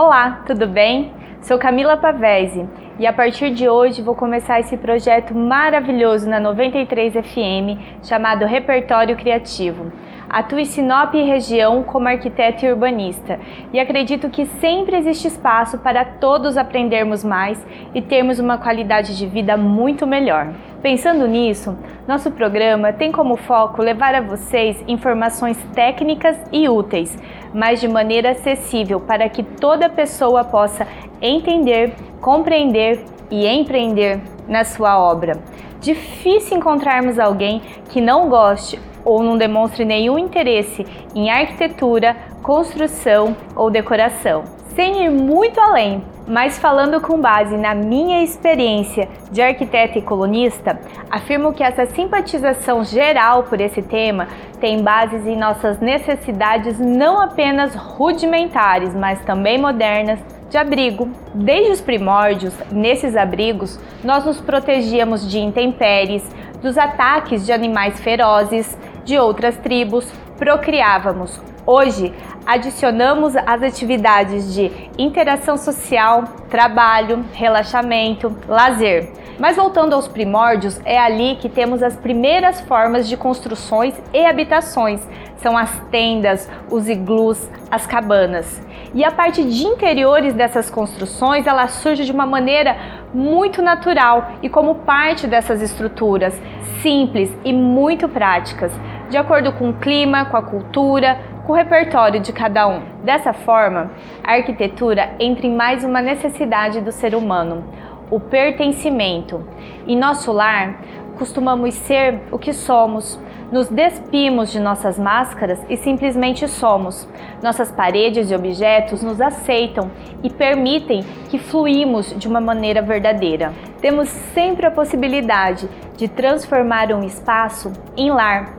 Olá, tudo bem? Sou Camila Pavese e a partir de hoje vou começar esse projeto maravilhoso na 93 FM chamado Repertório Criativo. Atuo em Sinop e região como arquiteto e urbanista e acredito que sempre existe espaço para todos aprendermos mais e termos uma qualidade de vida muito melhor. Pensando nisso, nosso programa tem como foco levar a vocês informações técnicas e úteis, mas de maneira acessível para que toda pessoa possa entender, compreender e empreender na sua obra. Difícil encontrarmos alguém que não goste ou não demonstre nenhum interesse em arquitetura, construção ou decoração. Sem ir muito além, mas falando com base na minha experiência de arquiteta e colunista, afirmo que essa simpatização geral por esse tema tem bases em nossas necessidades não apenas rudimentares, mas também modernas de abrigo. Desde os primórdios, nesses abrigos, nós nos protegíamos de intempéries, dos ataques de animais ferozes, de outras tribos, procriávamos. Hoje, adicionamos as atividades de interação social, trabalho, relaxamento, lazer. Mas voltando aos primórdios, é ali que temos as primeiras formas de construções e habitações. São as tendas, os iglus, as cabanas. E a parte de interiores dessas construções, ela surge de uma maneira muito natural e como parte dessas estruturas simples e muito práticas, de acordo com o clima, com a cultura, com o repertório de cada um. Dessa forma, a arquitetura entra em mais uma necessidade do ser humano, o pertencimento. Em nosso lar, costumamos ser o que somos, nos despimos de nossas máscaras e simplesmente somos. Nossas paredes e objetos nos aceitam e permitem que fluímos de uma maneira verdadeira. Temos sempre a possibilidade de transformar um espaço em lar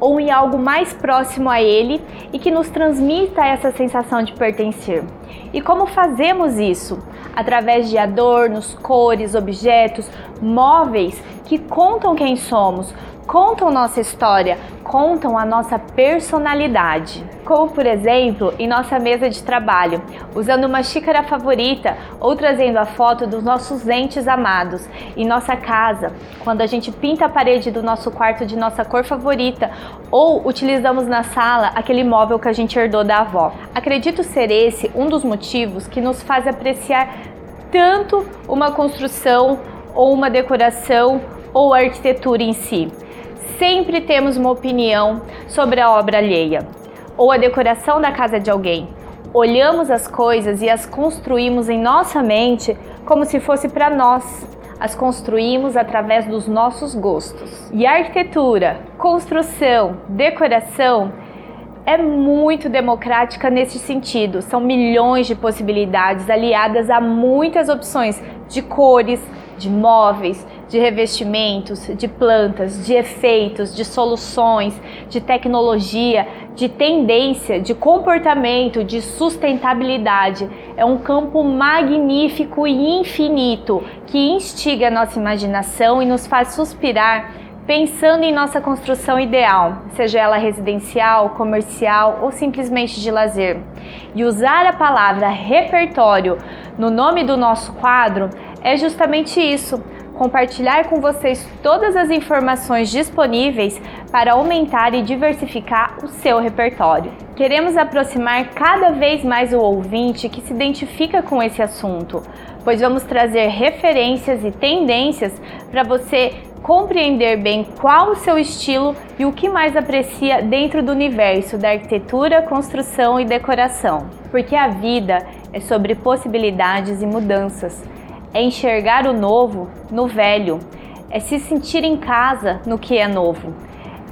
ou em algo mais próximo a ele e que nos transmita essa sensação de pertencer. E como fazemos isso? Através de adornos, cores, objetos, móveis que contam quem somos, contam nossa história, contam a nossa personalidade. Como, por exemplo, em nossa mesa de trabalho, usando uma xícara favorita ou trazendo a foto dos nossos entes amados. Em nossa casa, quando a gente pinta a parede do nosso quarto de nossa cor favorita ou utilizamos na sala aquele móvel que a gente herdou da avó. Acredito ser esse um dos motivos que nos faz apreciar tanto uma construção ou uma decoração ou a arquitetura em si sempre temos uma opinião sobre a obra alheia ou a decoração da casa de alguém. Olhamos as coisas e as construímos em nossa mente como se fosse para nós. As construímos através dos nossos gostos. E a arquitetura, construção, decoração é muito democrática nesse sentido. São milhões de possibilidades aliadas a muitas opções de cores, de móveis, de revestimentos, de plantas, de efeitos, de soluções, de tecnologia, de tendência, de comportamento, de sustentabilidade. É um campo magnífico e infinito que instiga a nossa imaginação e nos faz suspirar pensando em nossa construção ideal, seja ela residencial, comercial ou simplesmente de lazer. E usar a palavra repertório no nome do nosso quadro é justamente isso compartilhar com vocês todas as informações disponíveis para aumentar e diversificar o seu repertório. Queremos aproximar cada vez mais o ouvinte que se identifica com esse assunto, pois vamos trazer referências e tendências para você compreender bem qual o seu estilo e o que mais aprecia dentro do universo da arquitetura, construção e decoração. Porque a vida é sobre possibilidades e mudanças é enxergar o novo no velho, é se sentir em casa no que é novo,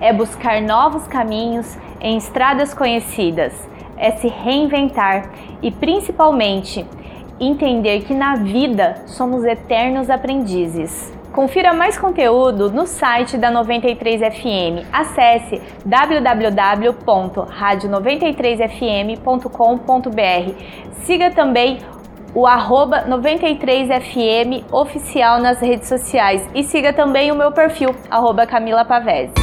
é buscar novos caminhos em estradas conhecidas, é se reinventar e principalmente entender que na vida somos eternos aprendizes. Confira mais conteúdo no site da 93FM. Acesse www.radio93fm.com.br. Siga também o arroba 93FM oficial nas redes sociais e siga também o meu perfil, arroba Camila Pavese.